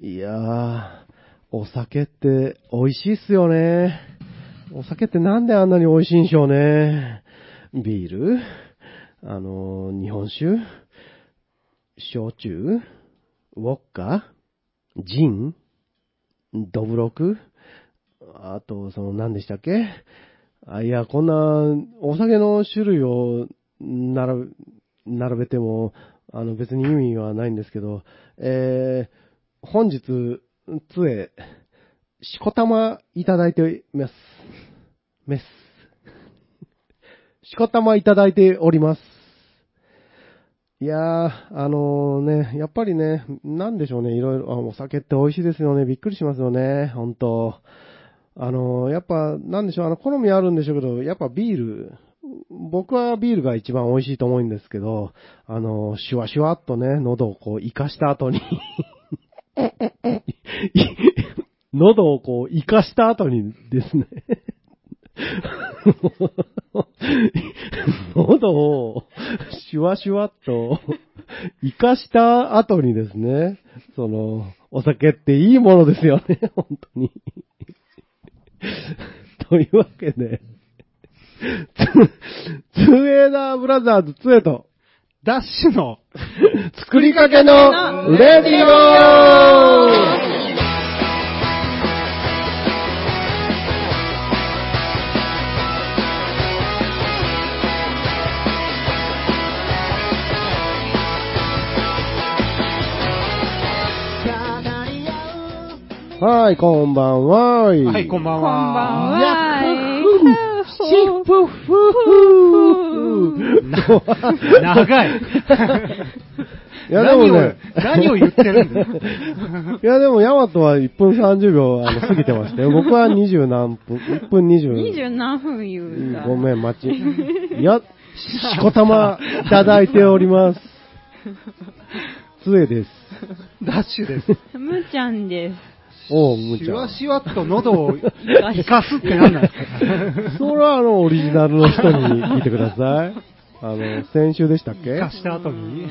いやー、お酒って美味しいっすよね。お酒ってなんであんなに美味しいんでしょうね。ビール？あのー、日本酒？焼酎？ウォッカ？ジン？ドブロクあと、その何でしたっけ？あ、いや、こんなお酒の種類を並べ、並べても、あの別に意味はないんですけど、えー、本日、つえ、しこたまいただいてます。メス。しこたまいただいております。いやー、あのーね、やっぱりね、なんでしょうね、いろいろ、あお酒って美味しいですよね、びっくりしますよね、ほんと。あのーやっぱ、なんでしょう、あの、好みあるんでしょうけど、やっぱビール、僕はビールが一番美味しいと思うんですけど、あのー、シュワシュワっとね、喉をこう、生かした後に 喉をこう、生かした後にですね。喉をシュワシュワっと生かした後にですね、その、お酒っていいものですよね、本当に。というわけで、ツーエーダーブラザーズ2へと、ダッシュの 作りかけのレディオはい、こんばんは。はい、こんばんこんばんは。は。シッフフフな長い。いやでもね、何を、何を言ってるんだよ。いやでもヤマトは1分30秒あの過ぎてましたよ。僕は20何分、1分20。二十何分言うた。ごめん、待ち。いや、しこたまいただいております。つえです。ダッシュです。むちゃんです。おう、むちゃん。シュワ。シュワっと喉を生かすって何なんですかそれはあの、オリジナルの人に聞いてください。あの、先週でしたっけ？生かした後に、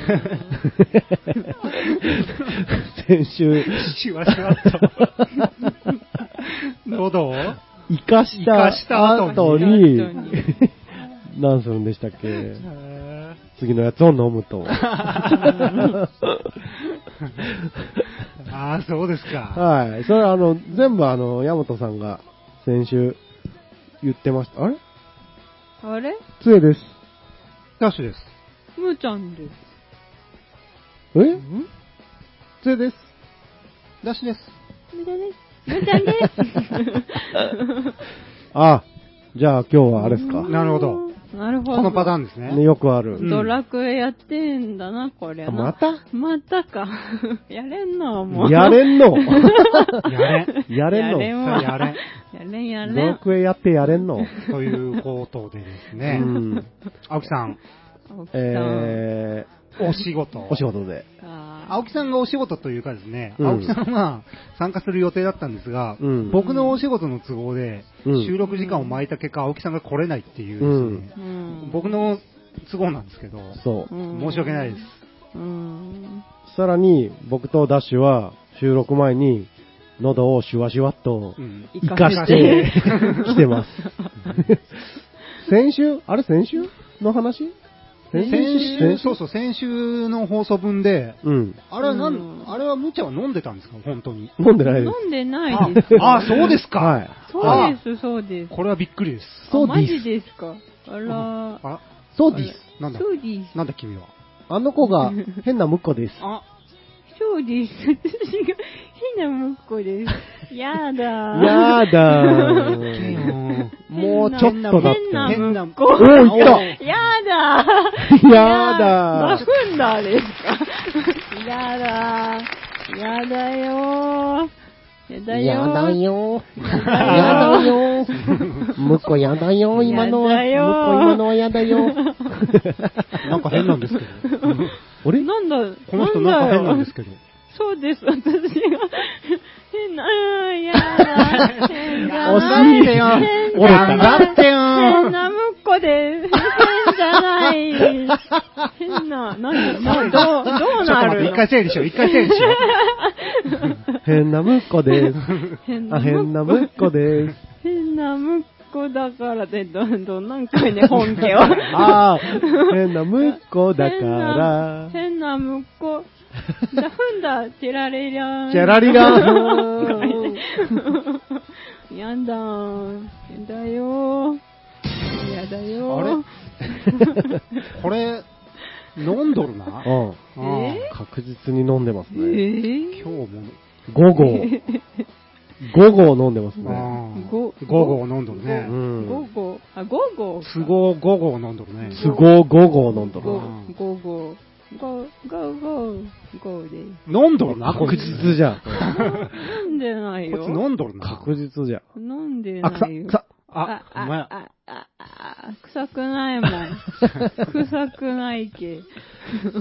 先週、シュワシュワっと、喉を。生かし生かしたた後後にに、何するんでしたっけ？次のやつを飲むと。ああ、そうですか。はい。それあの、全部あの、ヤマトさんが先週言ってました。あれ？あれ？つえです。ダッシュです。むちゃんです。え？つえです。ダッシュです。むちゃんです。むちゃんです。あ、じゃあ今日はあれですか？なるほど。なるほど。このパターンですね。ね、よくある。うんドラクエやってんだな、これまた？またか。やれんの、もう。やれんの？やれん。やれんの？やれんわやれん。やれんやドれん。ラクエやってやれんの？ということでですうね、ん。青木さん、青木さん。えお仕事。ー、お仕事で。あ青木さんがお仕事というかですね、うん青木さんは参加する予定だったんですが、うん僕のお仕事の都合で、うん収録時間を巻いた結果、青木さんが来れないっていうですね、ーうん。僕の都合なんですけど、そう。うん申し訳ないです。うん。さらに、僕とダッシュは収録前に、喉をシュワシュワっとうん生かしてきてます。先週？あれ先週の話？先週、そうそう、先週の放送分で、うん。あれはなん、うんあれは無茶は飲んでたんですか？本当に。飲んでないです。飲んでないですあ、あそうですか。はい。そうです、そうです。これはびっくりです。そうあマジです。ですか？あら。あ、そうです。なんだ？そうです。なんだ君は？あの子が変な婿です。あ、そうです。私が変なむっこです。やだ。やだー。もうちょっとだっ変なて。むっこ。おー、いったやだ。やだバフンダーですか。やだ。やだよ。やだよ。やだよ。だやだよ。むっこやだよ、今のは。やだよむっこ今のはやだよ。なんか変なんですけど。あれ？なんだ、この人なんか変なんですけど。そうです、私が。変な、うん、やだ。変だ。惜しい変だってよ変なむっこで。変じゃない。変な、何、な、どう、どうなる一回整理しよう、一回整理しよ変なむっこです。変なむっこです。変なむっこだからで、どん どんなんかね、本家を。ああ、変なむっこだから。変なむっこ。だふんだ、チェラレリャン。チャラリラーやだー。やだよー。やだよー。う。これ、飲んどるな？うん。確実に飲んでますえね。ー？今日も、5号。5号飲んでますね。うんご5号飲んどるうね。ん。午後、あ、午後か。都合5号飲んどるね。都合5号飲んどる午な。午後、午午後、午で。飲んどるな、こ確。実じゃん。飲んでないよ。こいつ飲んどるな。確実じゃん。飲んでないよ。草。あ、お前あ、、あ、あ、あ、臭くないもん。臭くないけ。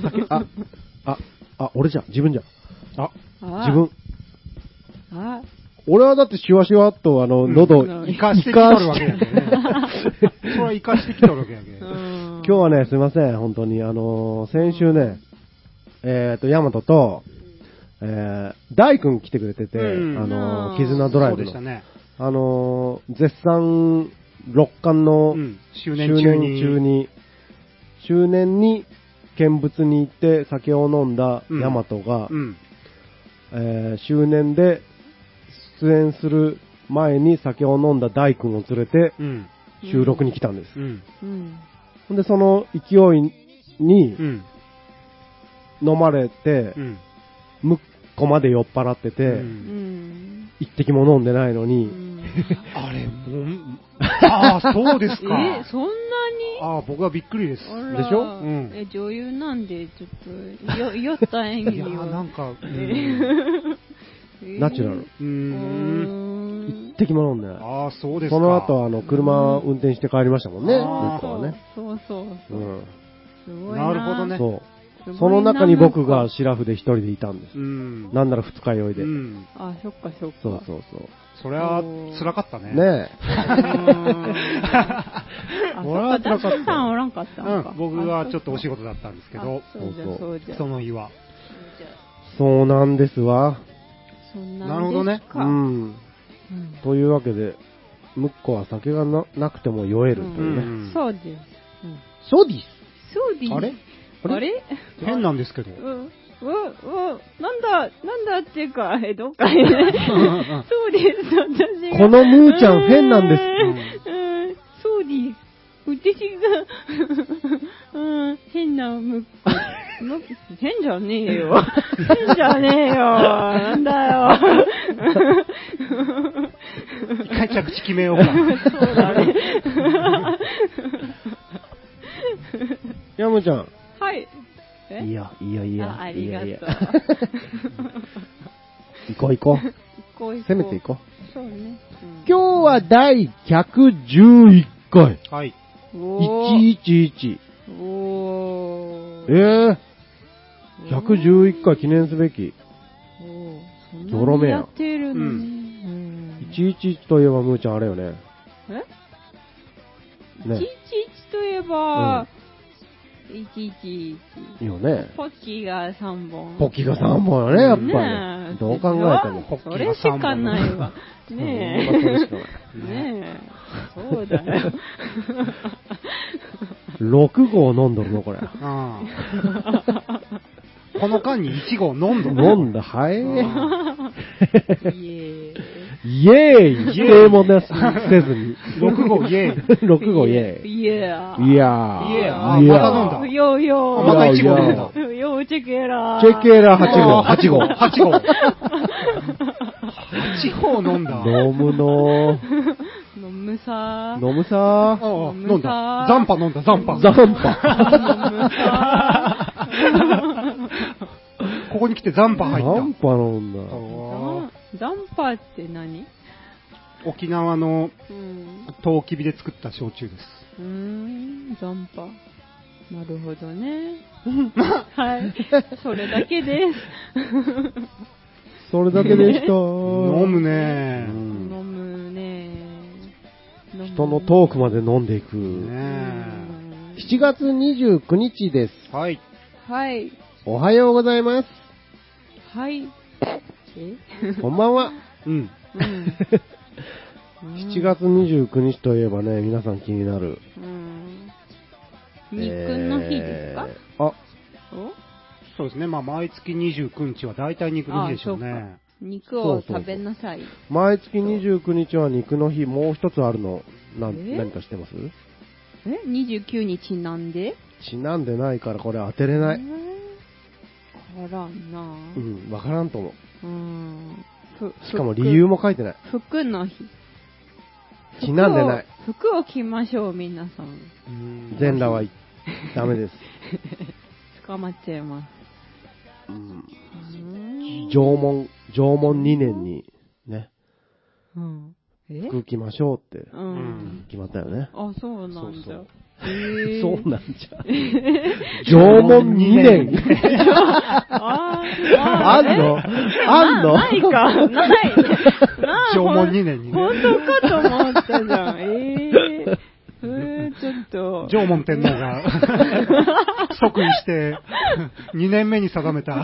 酒、あ、あ、あ、俺じゃん。自分じゃん。あ、あ自分。。あ、俺はだってシュワシュワっとあの、うん喉、うん生かしてきとるわけやけどね。それは生かしてきとるわけやけど。今今日はね、すいません、本当に。あのー先週ね、えっ、と、ヤマトと、えー、大君来てくれてて、うんあの絆ドライブの。そうでしたね。あのー絶賛、六冠のうん。周周年中に。年中に、周年に見物に行って酒を飲んだヤマトが、うん。えー周年で出演する前に酒を飲んだ大君を連れてうん。収録に来たんです。うん。うん。ほんで、その勢いにうん。飲まれてう、ん。むっこまで酔っ払ってて。一滴も飲んでないのうに、ん あれ、もう、ああ、そうですか。え、そんなに？ああ、僕はびっくりです。でしょ？うんえ、女優なんで、ちょっと、よ、酔った演いや技を。ーなんか、うえん。ーナチュラル。うん。ん一滴も飲んでない。ああ、そうですか。その後、あの、車運転して帰りましたもんね、むあーっこはね。そうそうそうう。ん。すごいな。なるほどねそう。その中に僕がシラフで一人でいたんです。うん。なんなら二日酔いで。うん。あ、そっかそっか。そうそうそう。それは、辛かったね。ね あ、そ俺は辛かったさんおらんかった。うん。僕はちょっとお仕事だったんですけど、あそうじゃ、そうじゃ。その日は。そうなんですわ。なるほどねうん。うんというわけで、ムッコは酒がななくても酔えるというね。うんそうです。うんそうです。そうです。あれ？あれ？変なんですけど。うん、うん、うん、なんだ、なんだっていうか、え、どっかにね。そうです、私が。このムーちゃん変なんですうん、うんそうです。私が、うん、変なむ、む、変じゃねえよ。変じゃねえよ。なんだよ。一回着地決めようか。そうだね。ヤムちゃん。はい。え？いや、いやいや。あありがとういやいや。行こう行こう。行こう行こう攻めていこう。そうね。うん今日は第111回。はい。111。おえぇ、ー、!111 回記念すべき。ゾロ目や。やってるの？に。うん、111といえば、むーちゃんあれよね。え、ね、?111 といえば、うん111。よね。ポッキーが3本。ポッキーが3本よね、やっぱり。どう考えてもポッキーが3本。それしかないわ。ねえ。ねえ。そうだよ。6号飲んどるの、これ。この間に1号飲んどる飲んだ、はいえ。イエーイ。イエーイ否定もなしせずに。6号イエーイ。6号イエーイ。イエーいやー。イエーいやイまた飲んだよーよー。また1号飲んだ。よーチェケラー。チェケラ8号、8号。8号。8号飲んだ。飲むの飲むさ飲むさああ飲んだ。ザンパ飲んだ、ザンパ。ザンパ。ここに来てザンパザ入っンパ飲んだ。ダンパーって何？た。沖縄のうん。トウキビで作った焼酎です。うーん、ダンパー。なるほどね。はい。それだけです。それだけで した。飲むうねん飲むね。人のトークまで飲んでいく。ねう7月29日です。はい。はい。おはようございます。はい。え？こんばんは。うん。うん。7月29日といえばね、皆さん気になる。うん。肉の日ですか、えーあ、お？そうですね。まあ、毎月29日は大体肉の日でしょうあそうね。肉を食べなさい。毎月29日は肉の日、もう一つあるの。な何かしてます？え ?29 日なんで？ちなんでないからこれ当てれない。えー、からんなうん、わからんと思う。うん。ふしかも理由も書いてない。服の日。ちなんでない。服を服を着ましょう、皆さん。うん全裸はダメです。捕まっちゃいます。うんうん縄文、縄文2年にね、うん。え？服着ましょうってうん。決まったよね。あ、そうなんそうそう。そうなんじゃ。縄文2年。あーあんの？えあんの？なないか。ない。な縄文2年にね。本当かと思ったじゃん。えー、えー、ちょっと。縄文天皇が 即位して、2年目に定めた。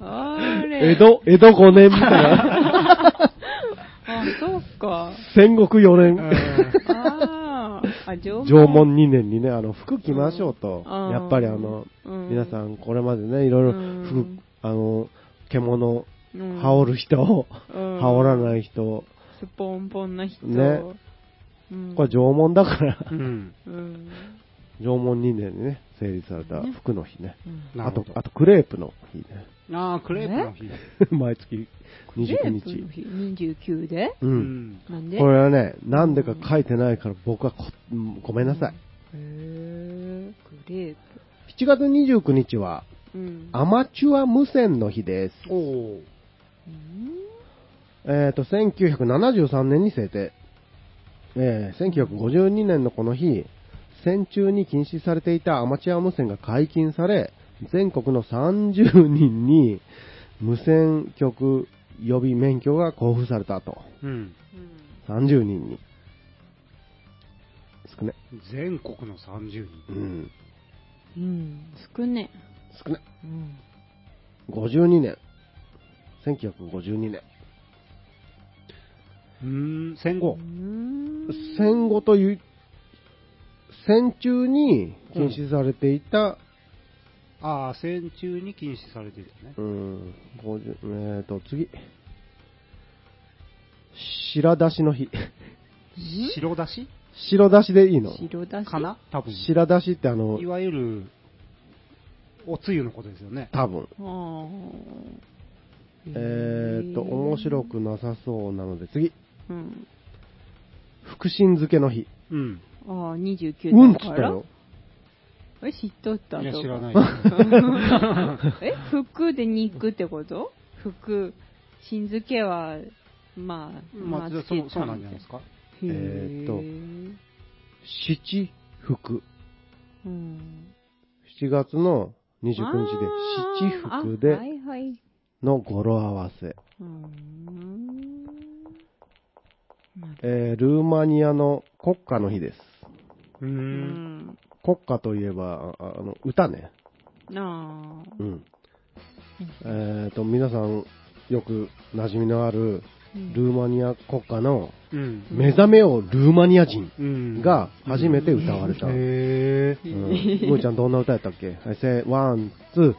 あれ。江戸、江戸5年みたいな。あ、そうか。戦国4うん年。縄文。縄文2年にね、あの、服着ましょうと。うんやっぱりあの、うん皆さんこれまでね、いろいろうん服、あの、獣、うん羽織る人、うん羽織らない人、スポンポンな人。ねうん。これ縄文だから、うん。うん。縄文2年にね、成立された服の日ね。うんあとあとクレープの日ね。ああ、クレープの日。毎月29クレープの日。日29で？う。うんん。なんで？これはね、なんでか書いてないから僕はこうんごめんなさい。へー、クレー7月29日は。アマチュア無線の日です。おえっ、と、1973年に制定。えー1952年のこの日、戦中に禁止されていたアマチュア無線が解禁され、全国の30人に無線局予備免許が交付されたと。うん。30人に。少ね。全国の30人。うん。うん。少ね。少ね。うん。52年。1952年。うーん、戦後う。ん戦後という、戦中に禁止されていた、ああ、戦中に禁止されていたね。うん、50えーと、次。白出しの日。白だし？白出しでいいの？白だし？かな？多分。白出しってあのい、わゆる、おつゆのことですよね。多分。あーえーと、面白。くなさそうなので、次。うん。福神漬けの日。うん。ああ、29うんっだから。つったよ。え、知っとったいや、知らない。え、服で肉ってこと？服、新漬けは、まあ、まあ、そうそうなんじゃないですか？へえーとー七福。うん。7月の29日で、七福あーあはでいはい。の語呂合わせ。うーん。えールーマニアの国歌の日です。うー。うんん。国歌といえば、ああの、歌ね。なあ。うん。えっ、と、皆さん、よく馴染みのある、ルーマニア国歌の、うん。目覚めようルーマニア人うん。が初めて歌われた。うん。へえ。むーちゃんどんな歌やったっけ？はい、せー、ワン、ツー。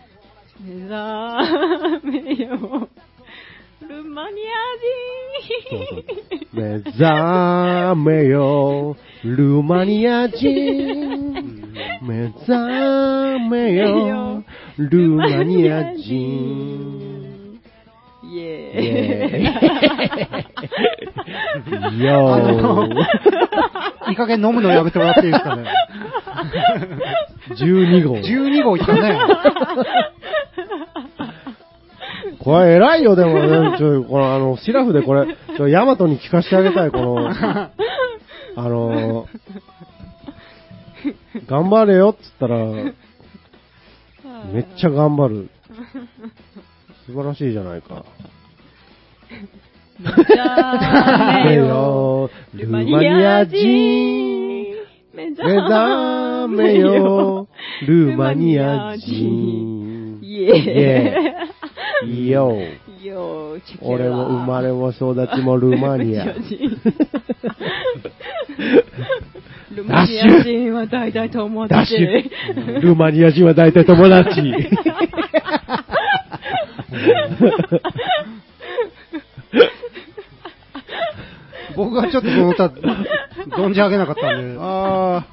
目覚めよ。ルマニそうそう。目覚めようルーマニア人。目覚めようルーマニア人。アイエイーイ。ェーイ。よー。いい加減飲むのやめてもらっていいですかね？12号。12号いったね。これ偉いよ、でもね。ちょ、この、あの、シラフでこれ、ちょ、ヤマトに聞かせてあげたい、この、あの、頑張れよっつったら、めっちゃ頑張る。素晴らしいじゃないか。目覚めよ。ルーマニア人。目目覚めよ、ルーマニア人。イエ。ーイ。よー、チェケラ俺も生まれも育ちもルーマニア。ルーマニア人は大体友達。ルーマニア人は大体友達。僕がちょっとその歌、存じ上げなかったんで、あ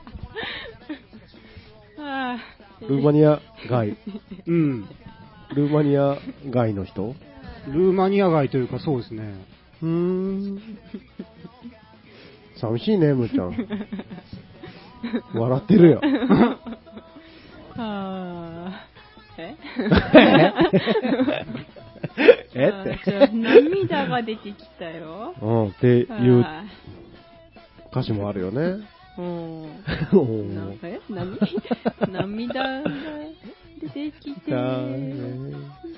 あー、ルーマニア外。うん。ルーマニア外の人？ルーマニア街というかそうですね。うーん。寂しいね、むーちゃん。笑ってるよ。ーあー。え？え？あーちょ涙が出てきたよ。うん、っていうあ歌詞もあるよね。ーうん。うんなえ？何？涙が？出てきて、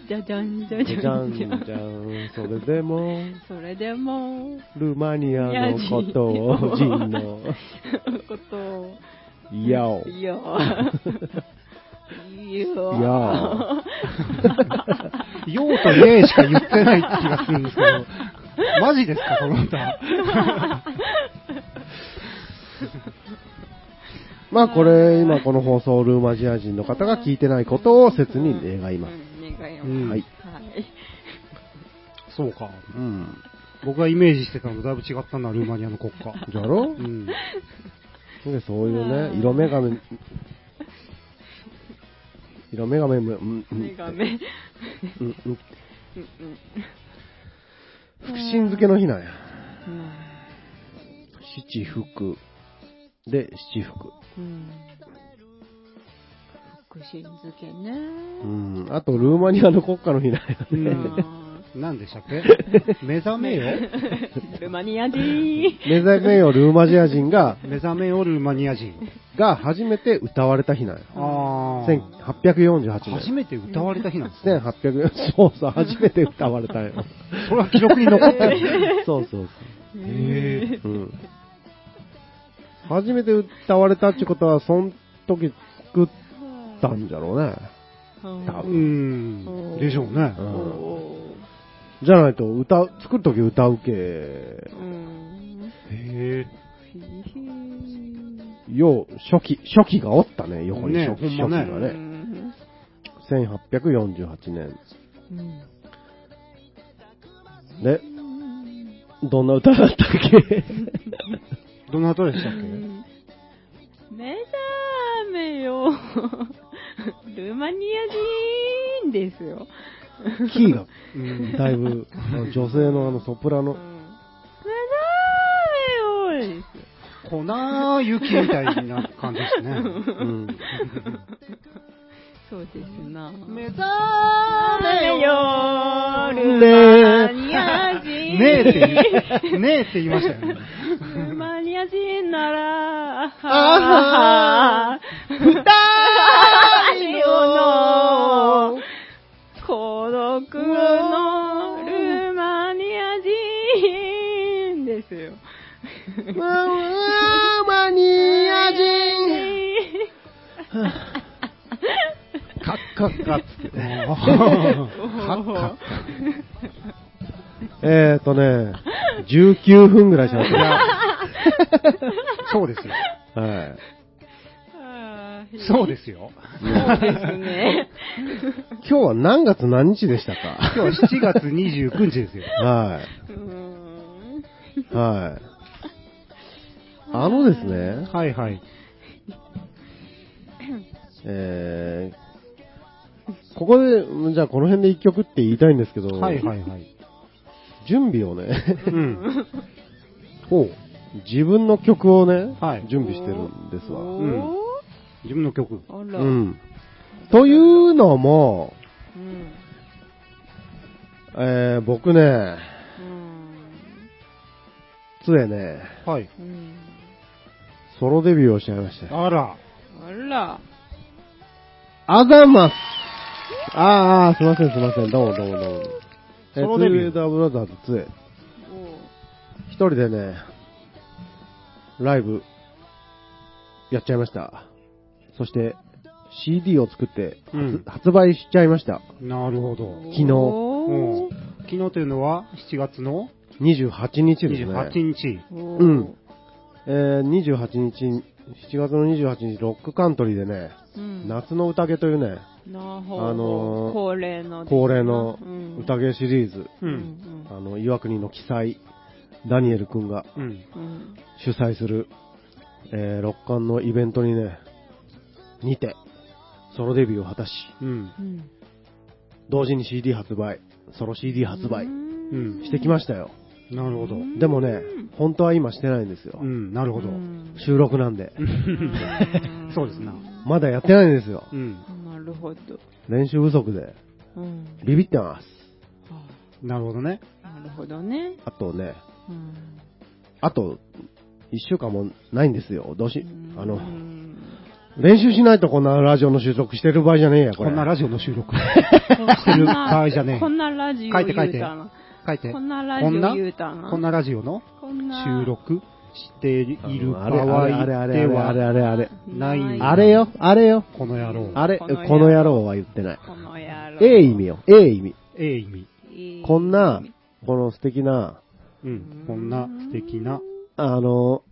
じゃじゃんじゃじじゃん。じゃんじゃん。ゃん、それでも、それでも、ルーマニアのことを、人の、こと。を、いやお。いや、いや、いやようとねえしか言ってない気がするんですけど、マジですか、この歌。まあこれ、今この放送、ルーマニア人の方が聞いてないことを切に願います。はい。はい。そうか。うん。僕がイメージしてたのとだいぶ違ったな、ルーマニアの国歌。じゃろ？うん。でそういうね、色眼鏡、色眼鏡も、うん、うん、目が目。うん、うん、うん福神漬けの日なんや。うん七福。で、七福。うん。福神漬けね。うん。あと、ルーマニアの国家の日なんや。うん何でしたっけ？目覚めよ？ルマニア人。目覚めよルーマニア人が、目覚めよルーマニア人。が初めて歌われた日なんや。ああ。1848年。初めて歌われた日なんですね。1800、そうそう、初めて歌われたんよ。それは記録に残ってる。そうそうへそう。うん。初めて歌われたってことは、その時作ったんじゃろうね。多う分ん。でしょうねう。んおじゃないと、歌、作る時歌うけ。へえ。よう、初期、初期がおったね、横にね初期,、ね初期がね。1848年。うんで、どんな歌だったっけ？どんな歌でしたっ目覚めよ。ルーマニア人ですよ。キーが、けうん。だいぶ、女性のあのソプラノうん、目覚めよですよ。粉雪みたいな感じですね。うん。そうですな。目覚めよルマニア人。ねえって言う、ねえって言いましたよね。ルーマニア人なら、あはは二人の孤独のルーマニア人ですよ。ルーマニア人カッカッカッつって。カッカッカ。えーとね、19分ぐらいしゃべってる。そうですよ。はい。そうですよ。そうですね。今日は何月何日でしたか？今日は7月29日ですよ。はい。はい。あのですね、はいはい。えー、ここで、じゃあこの辺で一曲って言いたいんですけど、はいはいはい。準備をね、うん。ほう自分の曲をね、はい準備してるんですわ。おうんー自分の曲。あら。う。ん。というのも、うん。えー、僕ね、うん。つえね、はい。うん。ソロデビューをしちゃいましたよ。あら。あら。あざますああ、すいませんすいません。どうもどうもどうも。えソロデビューツーエダーブラザーズつえ。一人でね、ライブ、やっちゃいました。そして CD を作って発,、うん発売しちゃいました。なるほど。昨日昨日というのは7月の？28日ですね。28日。うん。えー、28日、7月の28日、ロックカントリーでね、うん夏の宴というね、あのー恒例の恒例のうん宴シリーズ、う。うんんあの、岩国の記載、ダニエル君がうん。うん主催する、えー、六冠のイベントにね、にて、ソロデビューを果たし、うん。うん同時に CD 発売、ソロ CD 発売うんしてきましたよ。なるほど。でもね、本当は今してないんですよう。ん、なるほど。うん収録なんで。そうですな。まだやってないんですよ。うん。なるほど。練習不足で、うんビビってます。はなるほどね。あなるほどね。あとね、うんあと、一週間もないんですよ。どうし、あのう、ん練習しないとこんなラジオの収録してる場合じゃねえや、これ。こんなラジオの収録 してる場合じゃねえこんなラジオ書いて書いて。書いて。こんなラジオ言うたな。こんなラジオの？収録している場合あれあれあれであれあれはあれあれ。ないあれよ、あれよ。この野郎。あれ、ここの野郎は言ってない。この野郎。ええ意味よ、ええ意味。ええ意味。こんな、この素敵な、うん。こんな素敵なあの、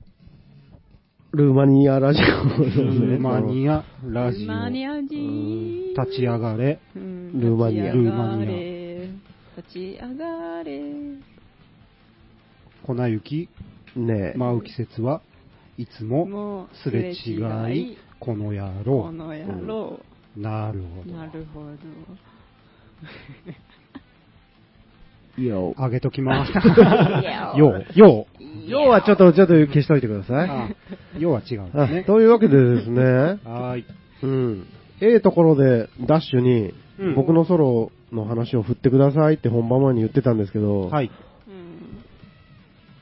ルーマニアラジオルーマニアラジルーマニオ。ア人。立ち上がれ。うんルーマニア立ち上がれルーマニ立ち上がれ。粉雪、ねえ、舞う季節はいつもすれ違い、この野郎。この野郎。なるほど。なるほど。よ。あげときます。やよう、よう。要はちょっと、ちょっと消しといてください。あようは違うんであすね。というわけでですね、はーい。うん。ええところで、ダッシュにうん、僕のソロの話を振ってくださいって本番前に言ってたんですけど、はい。うん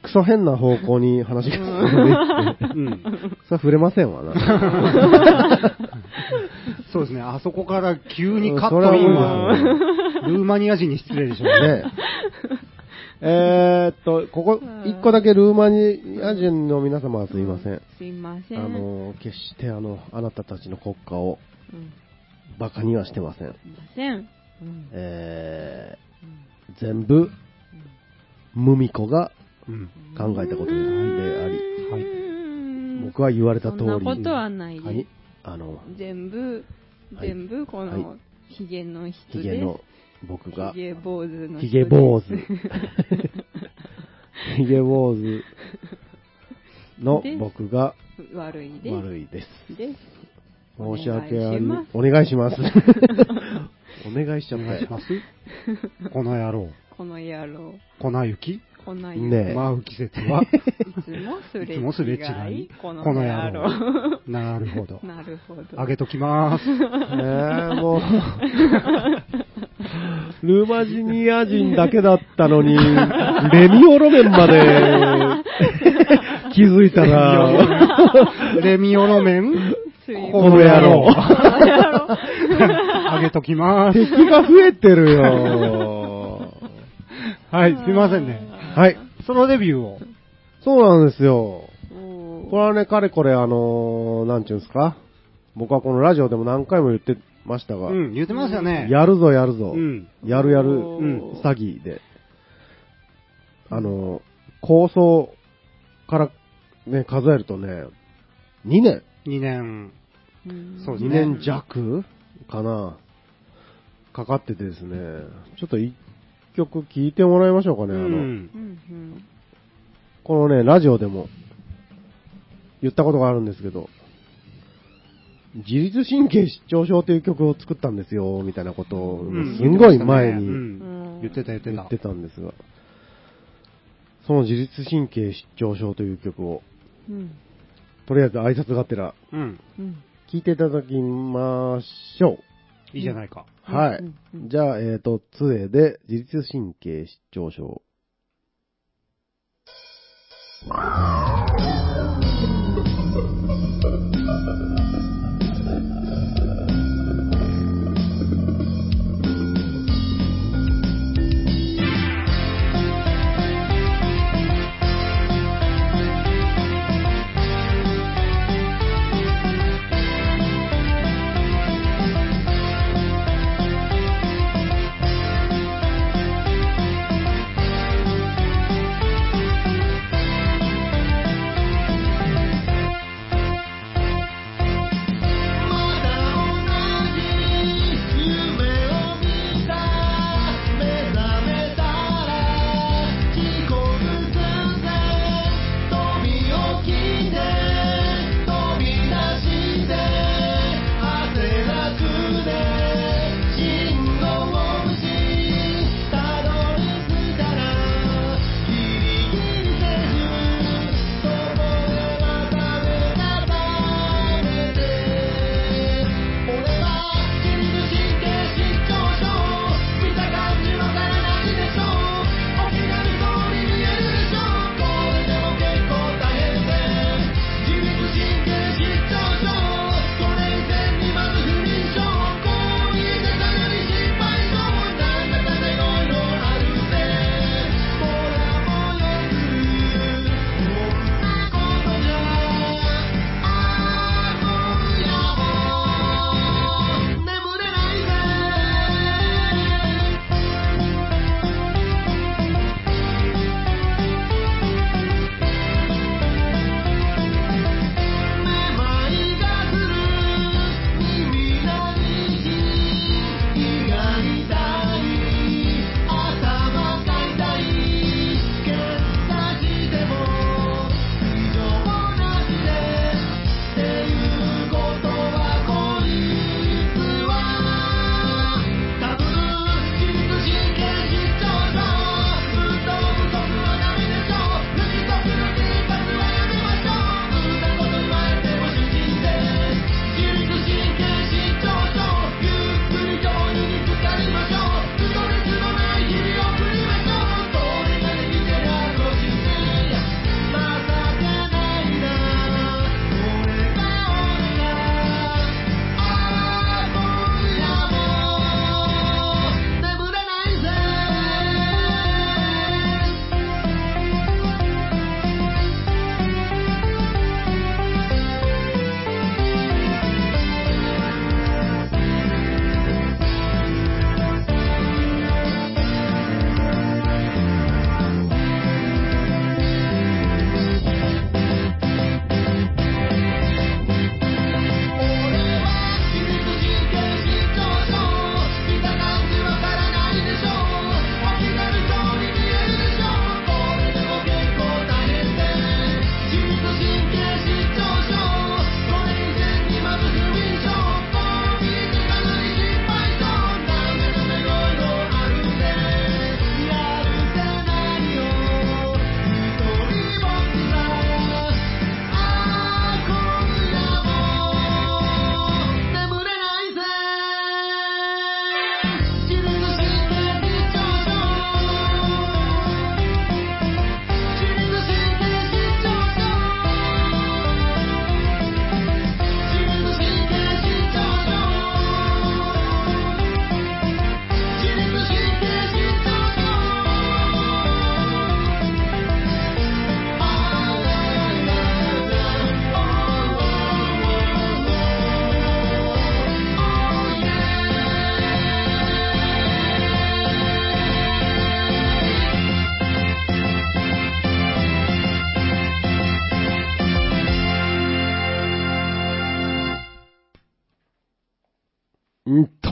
クソ変な方向に話が進んでいって、うん。それは触れませんわな。そうですね。あそこから急にうんカットインはは、ルーマニア人に失礼でしょうね。ね えーっと、ここ、一個だけルーマニア人の皆様はすいません。すいません。あの、決してあの、あなたたちの国家をうん、バカにはしてません。すいません。うんえうんー、全部、ムミコがうん。考えたことであり、はいうん僕は言われた通り、そんなことはないです。はい、あの、全部、はい全部こはいの、ヒゲの人。ヒゲの、僕がヒ、ゲ坊主の人。ヒゲ坊主。ヒゲ坊主ので僕が悪いです。悪いです。です。申し訳ありお願いしますお願いします。お願いしちゃったよ。お願いします。この野郎。この野郎。粉雪？こんなねえ舞う季節は、いつもすれいつもすれ違違いい。この野野郎。郎。なるほど。なるほど。あげときます。えー、もう、ルーマジニア人だけだったのに、レミオロメンまで気づいたら、レミオロメンこの野郎。あげときます。敵が増えてるよ。はい、すいませんね。はい。ソロデビューを。そうなんですよ。これはね、かれこれ、あのー、なんちゅうんですか？僕はこのラジオでも何回も言ってましたが、うん、言ってますよね。やるぞやるぞ、うん。やるやる、うん詐欺で、あのー、構想からね、数えるとね、2年2年。うん2そうですね年弱かな、かかっててですね、ちょっと一曲聴いてもらいましょうかね、あの、うん。このね、ラジオでも言ったことがあるんですけど、自律神経失調症という曲を作ったんですよ、みたいなことを、うん。すんごい前に言ってた言ってた言って。た。んですが、その自律神経失調症という曲を、うん。とりあえず挨拶がてら聴いていただきましょいいじゃないか。う。はい。じゃあ、えっ、と、杖で自律神経失調症。「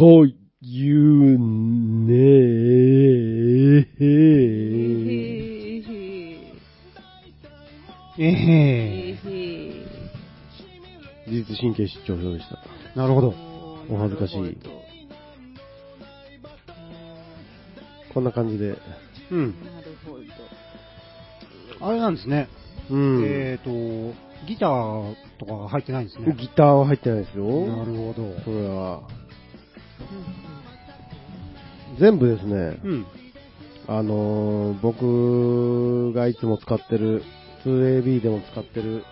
というねへえ。へええへへ自律神経失調症でした。なるほど。お恥ずかしいこんな感じで。うん。なるほど。あれなんですね。うん。えっ、と、ギターとかが入ってないんですね。ギターは入ってないですよ。なるほど。それは。全部ですね、うん。あのー僕がいつも使ってる、2AB でも使ってる、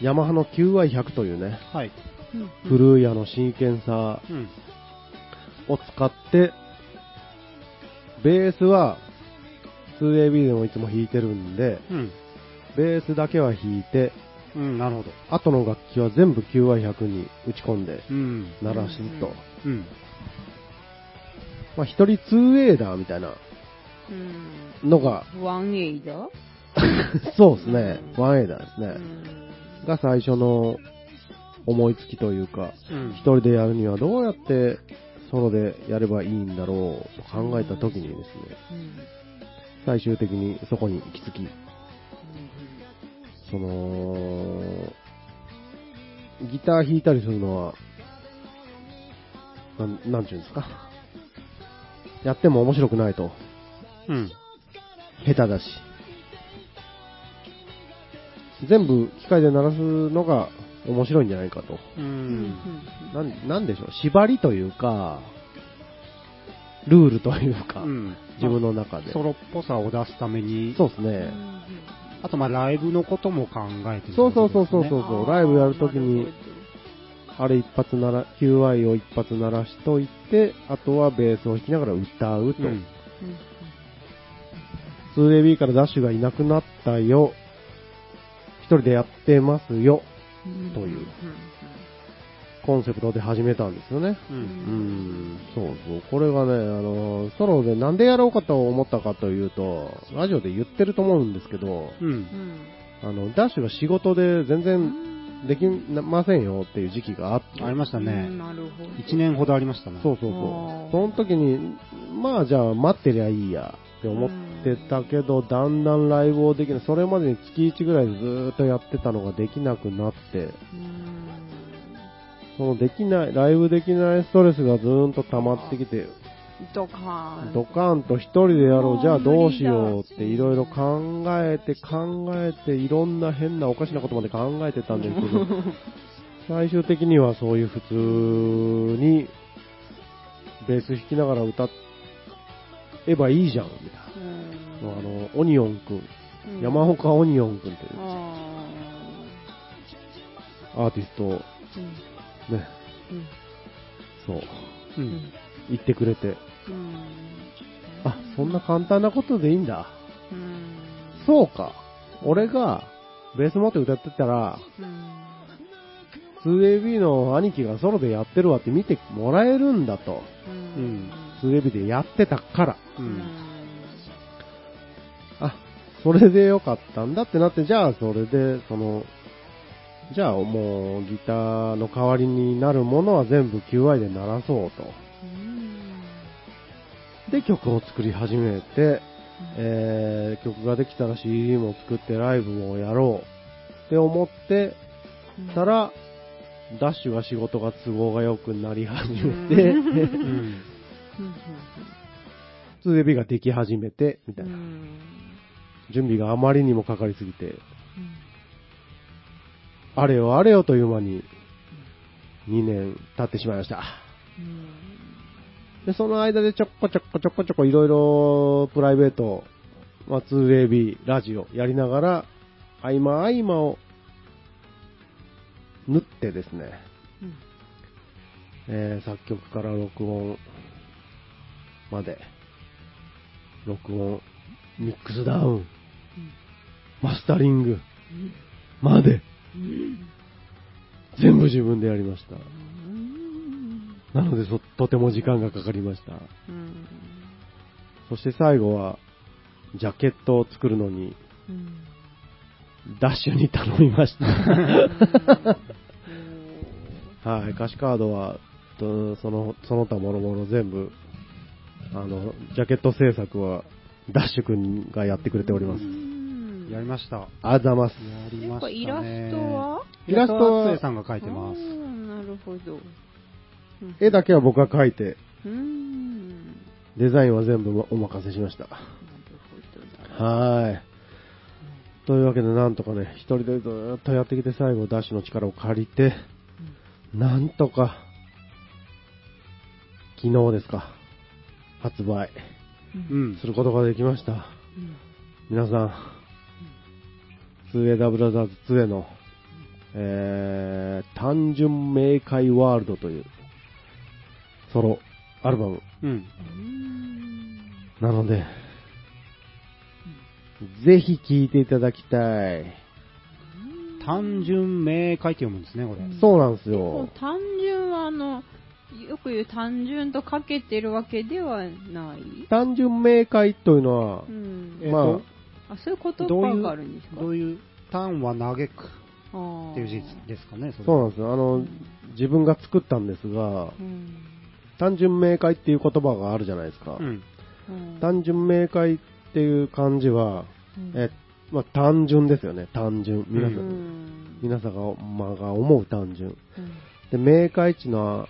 ヤマハの QI100 というね、はい。古いあのシーケンサうん。ーを使って、ベースは 2AB でもいつも弾いてるんで、うん。ベースだけは弾いて、うん、なるほど。後の楽器は全部 QI100 に打ち込んでうん。鳴らすと。うん。まあ一人 2A だみたいな。うん。のが、ワンエイダー？そうですね、1A だですね。うん。が最初の思いつきというか、うん。一人でやるにはどうやってソロでやればいいんだろうと考えた時にですね、うん。最終的にそこに行き着き、その、ギター弾いたりするのは、なん、なんちゅうんですか？やっても面白くないと。うん。下手だし。全部機械で鳴らすのが面白いんじゃないかと。ううんん。なん、なんでしょう、縛りというか、ルールというか、うん。自分の中で。ソロっぽさを出すために、そうですうんね。あとまあライブのことも考えてるそうそうそうそうそうう。そう、ライブやるときに、あれ一発なら、QI を一発鳴らしといて、あとはベースを弾きながら歌うと。うん。2AB からダッシュがいなくなったよ。一人でやってますよ。というコンセプトで始めたんですよね。う。うんん、そうそう。これがね、あの、ソロでなんでやろうかと思ったかというと、ラジオで言ってると思うんですけど、うん。うんあの、ダッシュが仕事で全然できませんよっていう時期があって。ありましたうんね。なるほど。一年ほどありましたね。そうそうあそうー。その時に、まあじゃあ待ってりゃいいやって思ってたけど、だんだんライブをできない。それまでに月1ぐらいでずーっとやってたのができなくなって、うんそのできない、ライブできないストレスがずーんと溜まってきて、ドカーン。ドカーンと一人でやろう、じゃあどうしようっていろいろ考えて考えて、いろんな変なおかしなことまで考えてたんですけど、最終的にはそういう普通に、ベース弾きながら歌えばいいじゃん、みたいな。あの、オニオンくん、うん。山岡オニオンくんというあアーティスト。ね、うん。そう、う。うんん言ってくれて、うんあ、そんな簡単なことでいいんだ。うんそうか。俺がベース持って歌ってたら、うん。2AB の兄貴がソロでやってるわって見てもらえるんだと。うん。2AB でやってたから。う。うんん。あ、それでよかったんだってなって、じゃあそれで、その、じゃあもうギターの代わりになるものは全部 QI で鳴らそうと。で、曲を作り始めて、えー、曲ができたら CD も作ってライブもやろうって思ってたら、ダッシュが仕事が都合が良くなり始めて、うん。うん。2AB ができ始めて、みたいな。準備があまりにもかかりすぎて、あれよあれよという間に2年経ってしまいました。で、その間でちょこちょこちょこちょこいろいろプライベート、まあ、2AB、ラジオやりながら、合間合間を縫ってですね、えー作曲から録音まで、録音、ミックスダウン、マスタリングまで、全部自分でやりました。なのでそ、とても時間がかかりました。そして最後は、ジャケットを作るのに、ダッシュに頼みました。はい、歌詞カードはと、その、その他もろもろ全部、あの、ジャケット制作は、ダッシュ君がやってくれておりますう。んやりました。ありがとうございます。やりやっぱましたね。イラストはイラストははつえさんが描いてます。なるほど。うん絵だけは僕が描いて。デザインは全部お任せしました。はーい。というわけで、なんとかね、一人でずーっとやってきて、最後、ダッシュの力を借りて、なんとか、昨日ですか、発売うん。することができました。うん皆さん、スウェーダーブラザーズ2への、えー、単純明快ワールドという、ソロアルバムうん。うんなので、ぜひ聴いていただきたい。単純明快って読むんですね、これ。そうなんですよ。単純はあの、よく言う単純とかけてるわけではない？単純明快というのはう、ん。えっとまあ、そういう言どういう葉があるんですか？どういう、単は嘆くっていう字ですかね、それそうなんですよ。あの、自分が作ったんですが、うん。単純明快っていう言葉があるじゃないですか。うん。うん単純明快っていう漢字は、うんえ、まあ、単純ですよね、単純。皆さん、うん皆さんが,、まあ、が思う単純。うんで、明快っていうのは、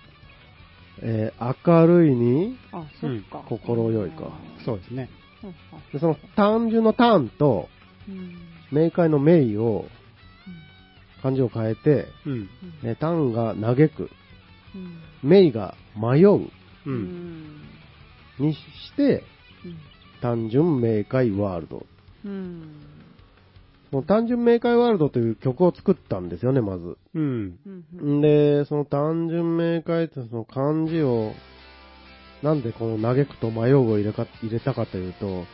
えー明るいに、あ、そっか。心よいかそうですね。うんでその単純の単と、うん明快の明を、漢字を変えて、うん。えー単が嘆く、うん明が迷うう。うんんにして、単純明快ワールド。うん単純明快ワールドという曲を作ったんですよね、まず。うん。で、その単純明快ってその漢字を、なんでこの嘆くと迷うを入れか入れたかというと、うん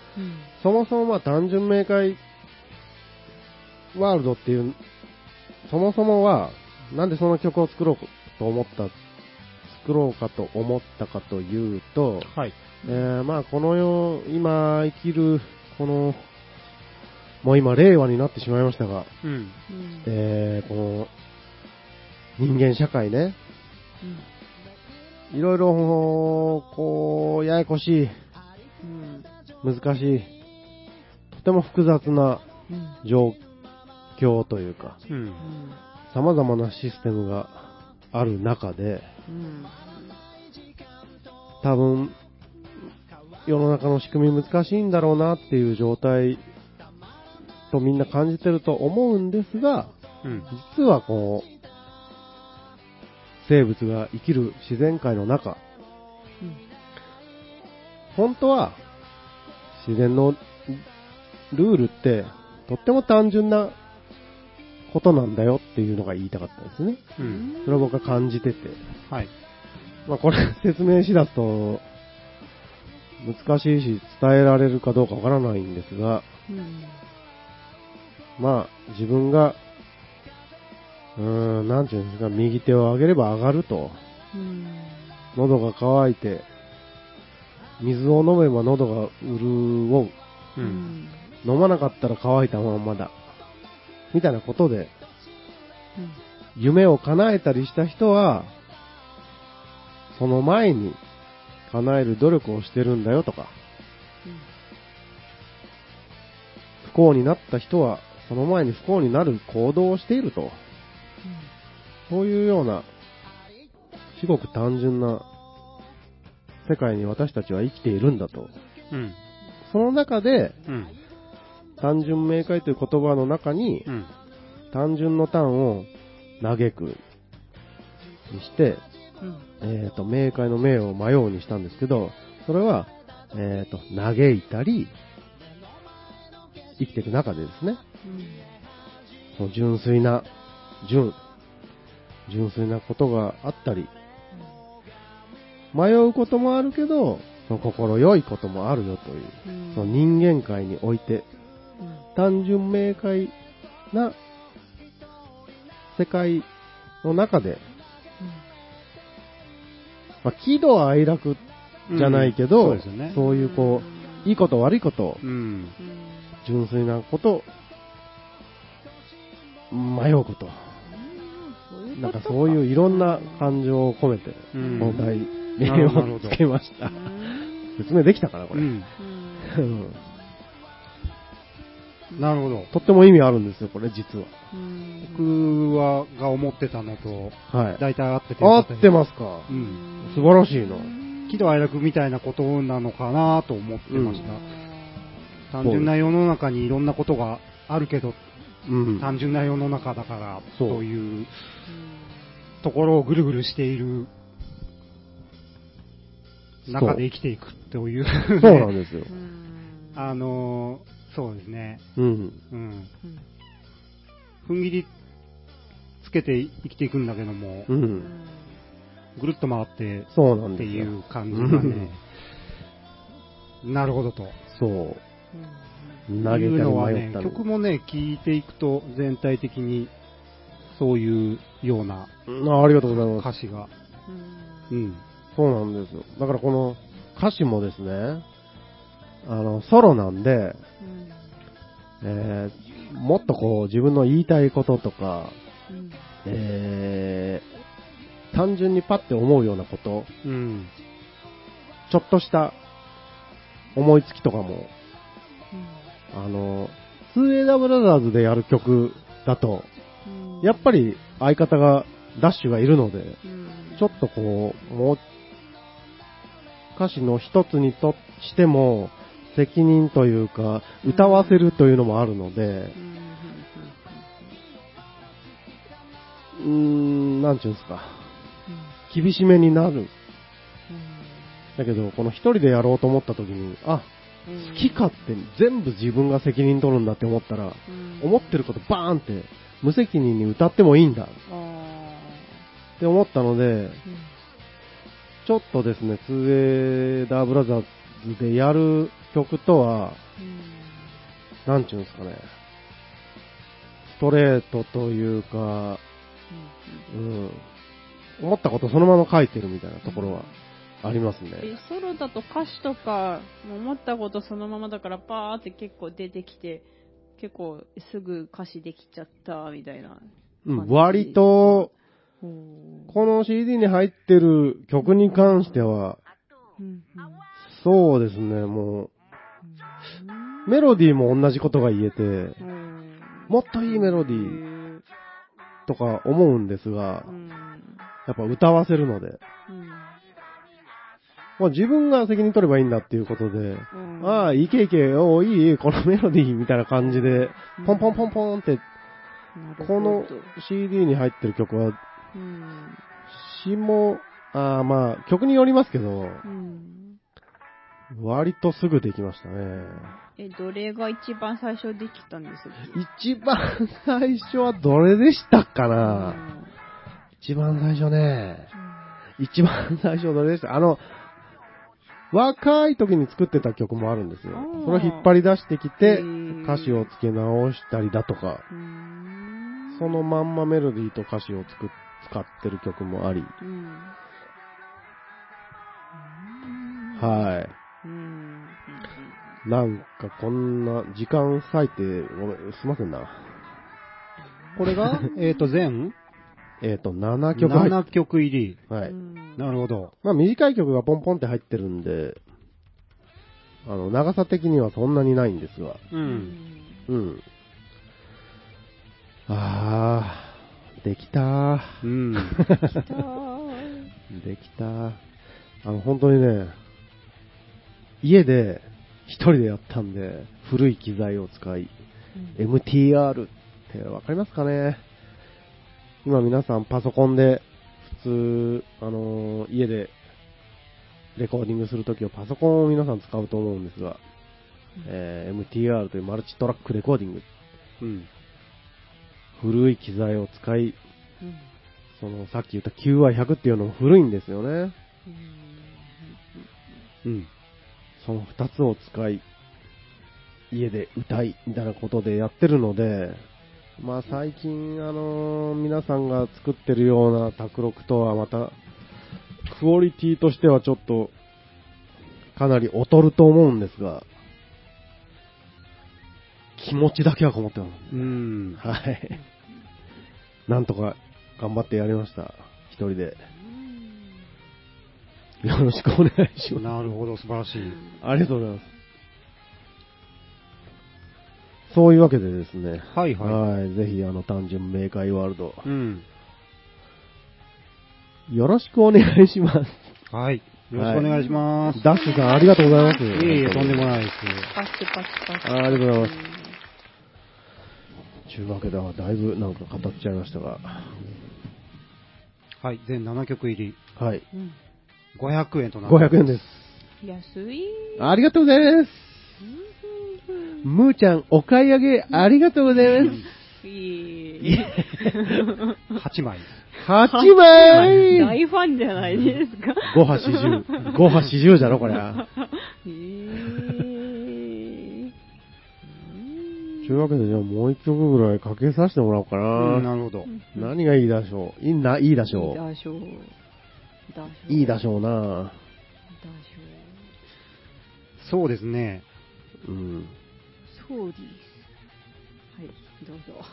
そもそもまあ単純明快ワールドっていう、そもそもは、なんでその曲を作ろうと思った、作ろうかと思ったかというと、はい。えーまあこの世、今生きる、この、もう今令和になってしまいましたが、うん。うんえーこの、人間社会ね、いろいろ、こう、ややこしい、うん難しい、とても複雑なうん状況というか、うん。様々なシステムがある中で、うん多分、世の中の仕組み難しいんだろうなっていう状態とみんな感じてると思うんですが、うん。実はこう、生物が生きる自然界の中、本当は自然のルールってとっても単純なことなんだよっていうのが言いたかったですね。うん。それを僕は感じてて。はい。まあこれ説明しだすと難しいし伝えられるかどうかわからないんですが、うんまあ自分が、うーん、なんていうんですか、右手を上げれば上がると、うん喉が渇いて、水を飲めば喉が潤う。う。うんん飲まなかったら乾いたままだ。みたいなことで、夢を叶えたりした人は、その前に叶える努力をしてるんだよとか、不幸になった人は、その前に不幸になる行動をしていると。そういうような、至極単純な世界に私たちは生きているんだと。うん。その中で、うん。単純明快という言葉の中に、うん。単純の単を嘆くにして、うん。えっ、と、明快の明を迷うにしたんですけど、それは、えっ、と、嘆いたり、生きていく中でですね、その純粋な、純、純粋なことがあったり、迷うこともあるけど、その心よいこともあるよという、うん。その人間界において、単純明快な世界の中で、まあ、喜怒哀楽じゃないけど、そうですよね。そういうこう、いいこと悪いこと、うん。純粋なこと、迷うこと。なんかそういういろんな感情を込めて、うんこの題名 をつけました。説明できたかな、これ。なるほど。とっても意味あるんですよ、これ実は。うん僕は、が思ってたのと、はい。大体合ってて合ってますか？う。ん。素晴らしいな。喜怒哀楽みたいなことなのかなと思ってました。単純な世の中にいろんなことがあるけど、うん。単純な世の中だから、そうそういうところをぐるぐるしている中で生きていくという。そうなんですよ。あのーそうですね。うん。うん。踏ん切りつけて生きていくんだけども、うん。ぐるっと回ってそうなんってですよ。いう感じがね、なるほどと。そう。投げたりのはね迷った、り。曲もね、聴いていくと全体的にそういうようなあありがとうございます。歌詞が、うん。そうなんですよ。だからこの歌詞もですね、あの、ソロなんで、えーもっとこう自分の言いたいこととか、えー単純にパッて思うようなこと、うん。ちょっとした思いつきとかも、あの、2AW ブラザーズでやる曲だと、やっぱり相方が、ダッシュがいるので、ちょっとこう、もう、歌詞の一つにとしても、責任というか、歌わせるというのもあるので、うーん、なんちゅうんですか、厳しめになる。だけど、この一人でやろうと思った時に、あ、好き勝手に全部自分が責任取るんだって思ったら、思ってることバーンって無責任に歌ってもいいんだ。って思ったので、ちょっとですね、2 a ダーブラザーズでやる曲とは、なんちゅうんですかね、ストレートというか、うん、思ったことそのまま書いてるみたいなところはありますね。えソロだと歌詞とか、思ったことそのままだから、パーって結構出てきて、結構すぐ歌詞できちゃったみたいな。うん、割と、ここの CD に入ってる曲に関しては、うん。そうですね、もう、メロディーも同じことが言えて、うん。もっといいメロディーーとか思うんですがう、んやっぱ歌わせるので、うん。まあ、自分が責任取ればいいんだっていうことで、うん。ああ、いけいけ、おーいいこのメロディーみたいな感じで、ポンポンポンポンって、この CD に入ってる曲は、うん。詞も、ああまあ、曲によりますけど、うん。割とすぐできましたね。え、どれが一番最初できたんですか一番最初はどれでしたかうな、一番最初ね、一番最初どれでした？あの、若い時に作ってた曲もあるんですよ。それを引っ張り出してきへてー、歌詞を付け直したりだとか、うん。そのまんまメロディーと歌詞を使ってる曲もあり、うん。はい。うんなんかこんな時間割いて、ごめん、すいませんな。これが、えっと、全？えっ、と、7曲入っ7曲入り。はい。うんなるほど。まあ短い曲がポンポンって入ってるんで、あの、長さ的にはそんなにないんですが、う。うんんうん。あー、できたうん。できたあの、本当にね、家で一人でやったんで、古い機材を使い、MTR ってわかりますかね？今皆さんパソコンで普通、あのー家でレコーディングするときはパソコンを皆さん使うと思うんですが、えー MTR というマルチトラックレコーディング、うん。古い機材を使い、うんそのさっき言った QI100 っていうのも古いんですよね。うん。その2つを使い、家で歌い、みたいなことでやってるので、まあ最近、あのー皆さんが作ってるような卓録とはまた、クオリティとしてはちょっと、かなり劣ると思うんですが、気持ちだけはこもってます。うん。はい。なんとか頑張ってやりました。一人で。よろしくお願いします。なるほど、素晴らしい。ありがとうございます。そういうわけでですね。はいはい。ぜひ、あの、単純明快ワールド、うん。よろしくお願いします。はい。よろしくお願いします。ダッシュさん、ありがとうございます。いえいえ、とんでもないです。パスパスパス。あありがとうございますちゅうわけでは、だいぶなんか語っちゃいましたが。はい。全7曲入り、はい。うん。500円となってます500円です。安い。ありがとうございます。むーちゃん、お買い上げありがとうございます。いい。8枚。8枚大ファンじゃないですか。!5 波40。5波40じゃろ、これ。へーというわけで、じゃあもう一曲ぐらいかけさせてもらおうかうんな。なるほど。何がいいでしょういいな、いいでしょいいだしょう。いいでしょうな。そうですね。うん。そうです。はい、どうぞ。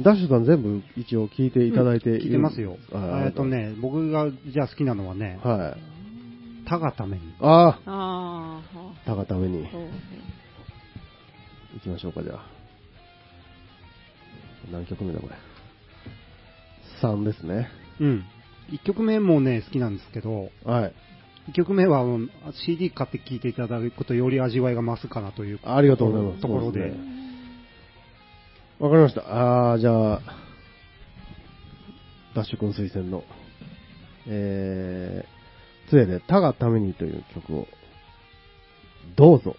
ダッシュさん全部一応聞いていただいている聞いてますよ。あえっと。ね、僕がじゃあ好きなのはね、はい。他がために。ああ、たがために行きましょうか、じゃあ。何曲目だ、これ。3ですね。うん。1曲目もね、好きなんですけど、はい。1曲目はあの CD 買って聴いていただくとより味わいが増すかなというありがとうございます。ところでそうすねわかりました。あー、じゃあ、ダッシュ君推薦の、えー、杖で、たがためにという曲を、どうぞ。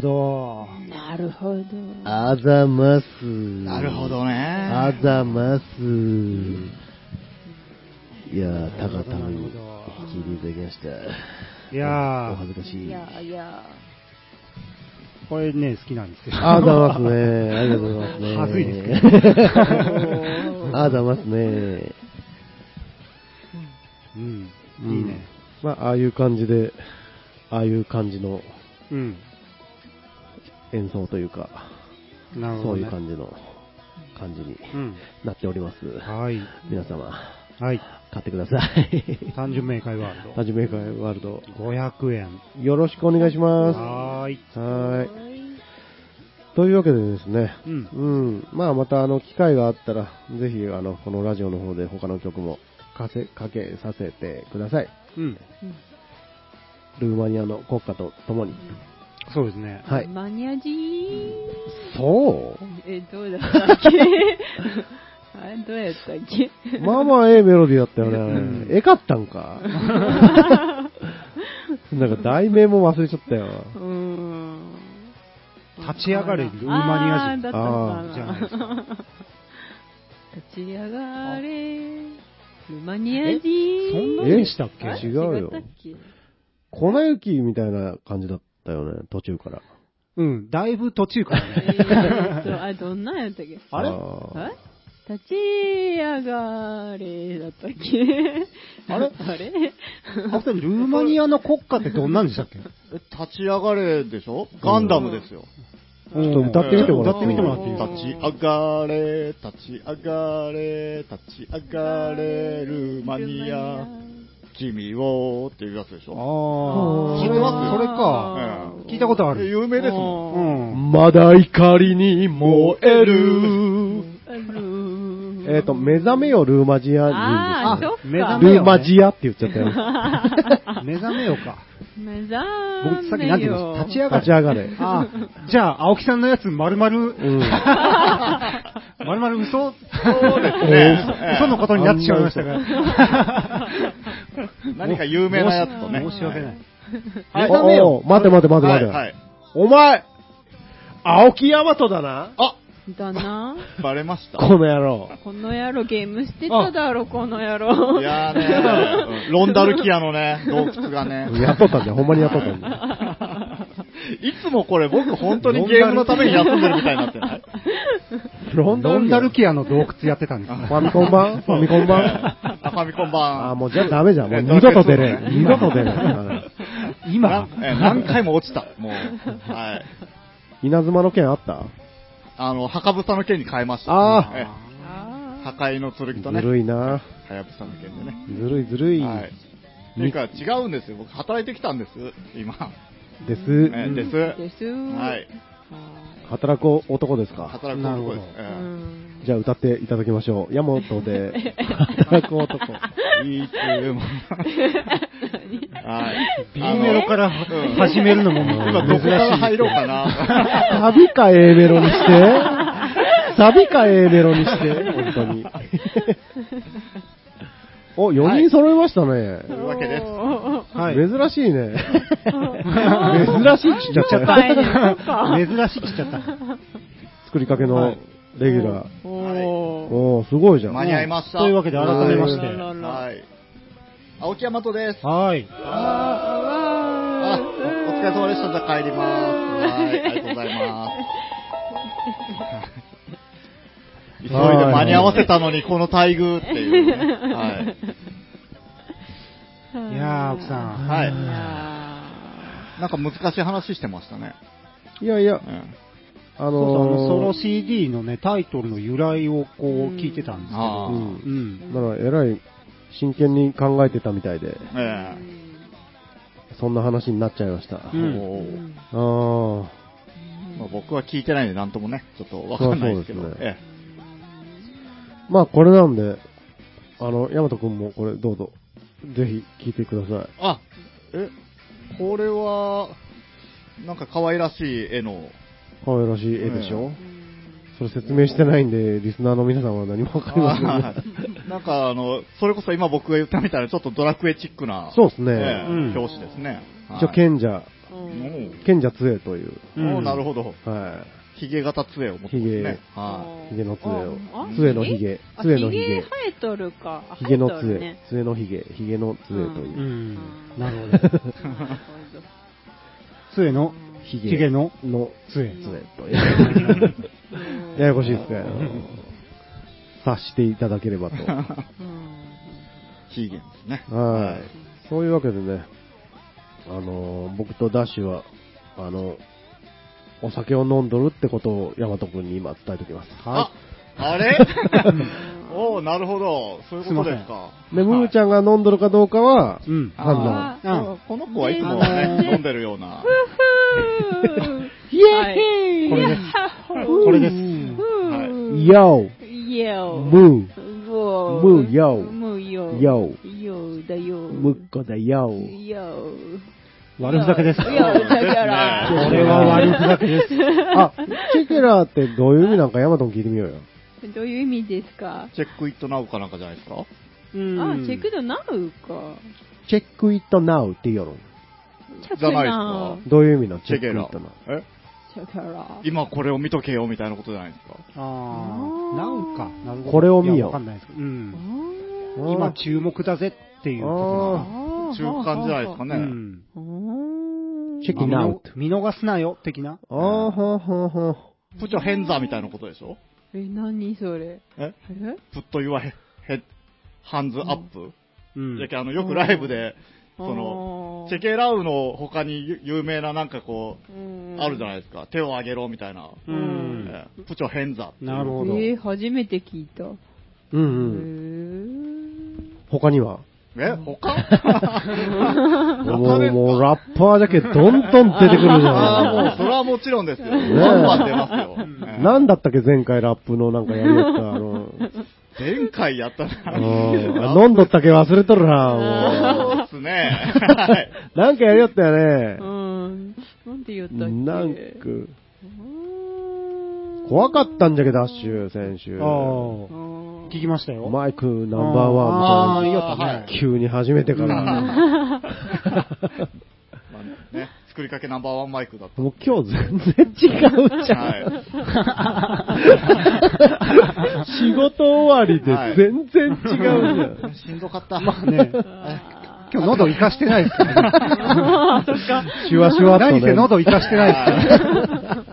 ほど。なるほど。あざます。なるほどね。あざます。いやー、たかたに聞いていただきました。いやお恥ずかしい。いやいや。ー、これね、好きなんですよ。あざますね。ありがとうございますね。はずいですけ あざますね。うん。うんいいね。まあ、ああいう感じで、ああいう感じのうん。演奏というか、なるほど、ね。そういう感じの感じにうん。なっております。はい。皆様、はい。買ってください。単純明快ワールはじめかワールド、ド。500円。よろしくお願いします。はーい。はーい。というわけでですね、うん。うん、まあまたあの機会があったら、ぜひあのこのラジオの方で他の曲もかせかけさせてください。うん。ルーマニアの国歌とともに。そうですね。はい。マニアジーそえ、どうだったっけ？あれ、どうやったっけ？うまあまあええメロディーだったよんね。ええかったんか？なんか題名も忘れちゃったよ。うーん。立ち上がれルーマニア人あーだったのかあーじゃないですな。立ち上がれ、ルーマニア人。そんなでしたっけあ違うよ粉雪みたいな感じだったよね、途中から。うん。だいぶ途中からえね。あ、どんなんやったっけ？あれ？ー。え立ち上がれだったっけ？あれ？あれ？あとルーマニアの国歌ってどんなんでしたっけ？え 立ち上がれでしょ？ガンダムですよ。ちょっと歌ってみてもらって歌ってみてもらっていいですか？立ち上がれ、立ち上がれ、立ち上がれ、ルーマニア、君をっていうやつでしょ？ああ。知ってますそれか。聞いたことある。有名ですもん。うん。まだ怒りに燃える。ええっと、目覚めよルーマジアあー、人そっか。目覚めよルーマジアって言っちゃったよ。目覚めようか。目覚めよ僕さっき何て言立ち上がれ立ち。上がれ。ああ、じゃあ、青木さんのやつ、まるまる、うん。まるまる嘘？そうですね。嘘のことになってしまいましたが。何か有名なやつとね。申し訳ない。はいおお待て待て待て待て。はいはい。お前、青木大和だなあだな。バレました？この野郎。この野郎ゲームしてただろ、この野郎。いやーね、うんロンダルキアのね、洞窟がね。やっとったんだよ。ほんまにやっとったんだよ。いつもこれ僕本当にゲームのために休んでるみたいになってない？ロンダルキアの洞窟やってたんですファミコン版？ファミコン版？あ ファミコンあ版。ー、もうじゃあダメじゃん。もうえ二度と出れ二度と出れん。今何回も落ちた。もう。はい。稲妻の剣あった？あの、墓蓋の剣に変えました。ああ破壊の剣とずね。るいな。はやぶさの剣でね。ずるいずるい。はい。ていうか違うんですよ。僕働いてきたんです。今。です。えです。ーです。はい。働く男ですか？働く男です。じゃあ歌っていただきましょう。ヤモトで、働く男。えいつも。はい。B メロからうん始めるのも今どこから入ろうかな。サビか A メロにして、サビか A メロにして、本当に。お、4人揃いましたね。というわけです。はい。珍しいね。珍しいっちっちゃった珍しいっちゃった。作りかけのレギュラー。おー。おー、すごいじゃん。間に合いました。というわけで改めましてはい。青木大和です。はい。あ、おお疲れ様でした。じゃあ帰ります。はい、ありがとうございます。急いで間に合わせたのにこの待遇っていうね。はい。いやー、奥さん。はい。なんか難しい話してましたね。いやいやう、ん。あそうそう、あの、CD のね、タイトルの由来をこう聞いてたんですけあど、うーうん。だから、えらい真剣に考えてたみたいで、えそんな話になっちゃいました。えうん。あまあ僕は聞いてないんでなんともね、ちょっとわかんないですけど。そうですえーまあ、これなんで、あの、ヤマト君もこれどうぞ、ぜひ聞いてください。えあ、え、これは、なんか可愛らしい絵の、可愛らしい絵でしょ、それ説明してないんで、リスナーの皆さんは何もわかりませんね。なんかあの、それこそ今僕が言ったみたいなちょっとドラクエチックな、そうですね。ええうん表紙ですね。一応、賢者、うん賢者杖という、うんおーなるほど。はヒゲ型杖を持ってますね。はいヒゲの杖をあ。杖のヒゲ。あ杖のヒゲヒゲ生。えとるか。あヒゲの杖ね。杖のヒゲ。ヒゲの杖というう。ん。なるほど。なるほど杖の、ヒゲヒゲのの杖。杖という。うんややこしいですね。察していただければと。うんヒーゲンですね。はい。そういうわけでね、あのー、僕とダッシュは、あの、お酒を飲んどるってことをヤマト君に今伝えておきます。はあれ？おおなるほど。そういうことですか。で、ムーちゃんが飲んどるかどうかは、い。うん。判断。この子はいつもねね、飲んでるような。イエーイ。これです。ここれです。はい。ヨーイエームームムーヨームーヨーヨヨーだよ。ムッコだよ。ーヨー悪ふざけです。ヨーこれは悪ふざけです。あ、チェケラーってどういう意味なんかヤマトン聞いてみようよ。どういう意味ですか？チェックイットナウかなんかじゃないですか？うん。あ、チェックドナウか。チェックイットナウって言うよの。チェックじゃないですナか。ウ。どういう意味なのチチェケラェックイットナウ？。え？今これを見とけよみたいなことじゃないですか？ああ、なんか。なるほど。これを見よ。わかんないですけど。うん。今注目だぜっていうこ中間じゃないですかとね。がうん。チェックナウ見逃すなよ、的な。あー。はーはーはープチョヘンザみたいなことでしょ？え、何それ？え？え？プットユアヘヘハンズアップ、うん。じゃけあの、よくライブで、その、チェケラウの他に有有名ななんかこう、あるじゃないですか。手を挙げろみたいな。うん。えープチョヘンザっていうなるほど。えー、初めて聞いた。うんへうん。ー他には？え他？もう、もう、ラッパーだけどんどん出てくるじああ、もう、ゃそれはもちろんですよ。えバンバン出ますよ。なんだったっけ前回ラップのなんかやりやった、あの、前回やったうんな。飲んどったっけ忘れとるな、そうっすね。なんかやりよったようね。ん。なんて言ったっけ？なんか、うん怖かったんじゃけど、ダッシュ、先週。ああ。うん聞きましたよ。マイクナンバーワンみたいな。あーいいよったね急に始めてから。まあね、作りかけナンバーワンマイクだった。もう今日全然違うじゃん。は仕事終わりで全然違うじゃん。い。しんどかった。まあね。あ今日喉生かしてないですからね。あ、そっか。シュワシュワっとね。何せ喉生かしてないですから。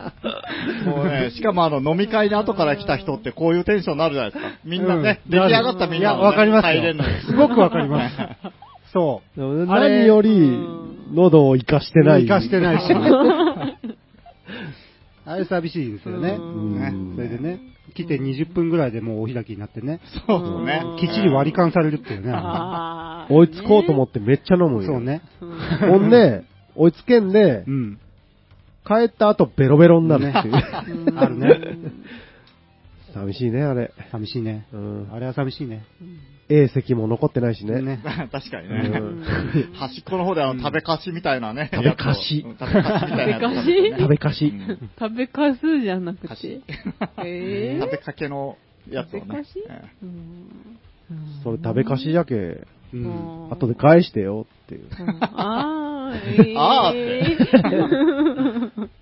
もうね、しかもあの、飲み会に後から来た人ってこういうテンションになるじゃないですか。みんなね、うん出来上がったみんなも、いや、ね、わかります。すごくわかります。そう。何より、喉を生かしてない。生かしてないし。あれ寂しいですよね。うんねそれでね、来て20分ぐらいでもうお開きになってね、そうね。きっちり割り勘されるっていうね。追いつこうと思ってめっちゃ飲むんよ。そう。ね。うんほんで、追いつけんでう、ん。帰った後ベロベロになるっていう。うんあるね。寂しいね、あれ。寂しいね。うん。あれは寂しいね。A 席も残ってないしね。ね。確かにうね。ん端っこの方であの、食べかしみたいなね。食べかし食べかしみたいなやつ食べかし？食べかし。うん食べかすじゃなく。かしてえー食べかけのやつをね食べかし？えうんそれ食べかしじゃけ、う。うんん後で返してよっていう。うん あー、えー、あーって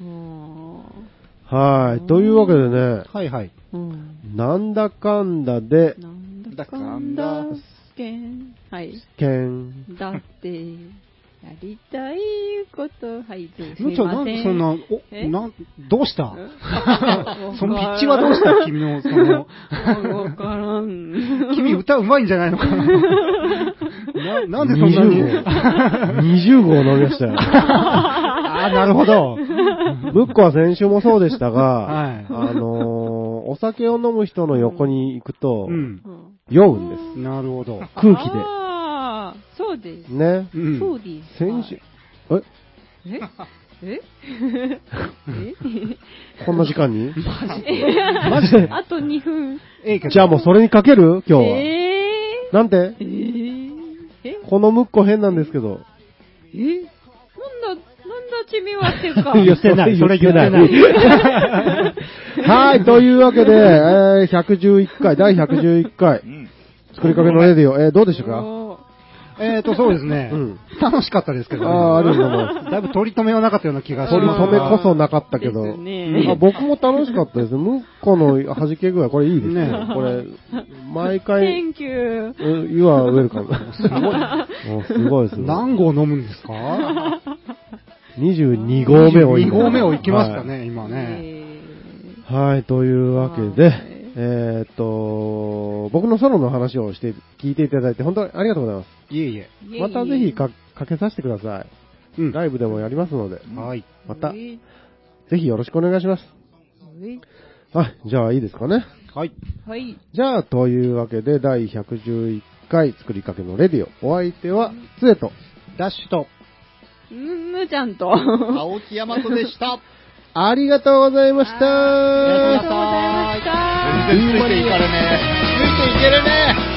うんはい。というわけでね、はいはい。うんなんだかんだで、なんだかんだけん。はい。けん。だって、やりたいこと、はい、すむちゃん、なんでそんな、お、え？なん、どうした？え？そのピッチはどうした？君の、その、わからん。君歌うまいんじゃないのかな？ななんでそんなに？20号。20号飲みましたよ。ああ、なるほど。ムッコは先週もそうでしたが、はいあのーお酒を飲む人の横に行くと、うん。うん酔うんです。なるほど。空気で。ああ、そうです。ね。うん。そうです。先週、はいえ？え？え？こんな時間に？マジであと2分。じゃあもうそれにかける？今日は。えなんて？ー、えー、え？このムッコ変なんですけど。え？なんだ、なはっていうか。言ってないそれ言ってない はい、というわけで、えー、111回、第111回う、ん。作りかけのレディオ、えー、どうでしたか？えーと、そうですね。うん楽しかったですけどね。あーありがとうございますだいぶ取り留めはなかったような気がし取ります留めこそなかったけど、あ僕も楽しかったです。ムッコの弾け具合、これいいですね。ねこれ、毎回、Thank you. う You are welcome. すごい。すごいですね。何号飲むんですか？22号目を2今号目を行きますかね、今ね。えはい。はい、というわけではい、えーっと、僕のソロの話をして、聞いていただいて、本当にありがとうございます。いえいえ。ーまたぜひかかけさせてください。うん。ライブでもやりますので、はい。また、えぜひよろしくお願いします。ーはい、じゃあいいですかね。はい。はい。じゃあ、というわけで、第111回作りかけのレディオ。お相手は、つえと、ダッシュと、む、むちゃんと。青木大和で した。ありがとうございました。ありがとうございました。全然ついていかれねえ。ついていけるね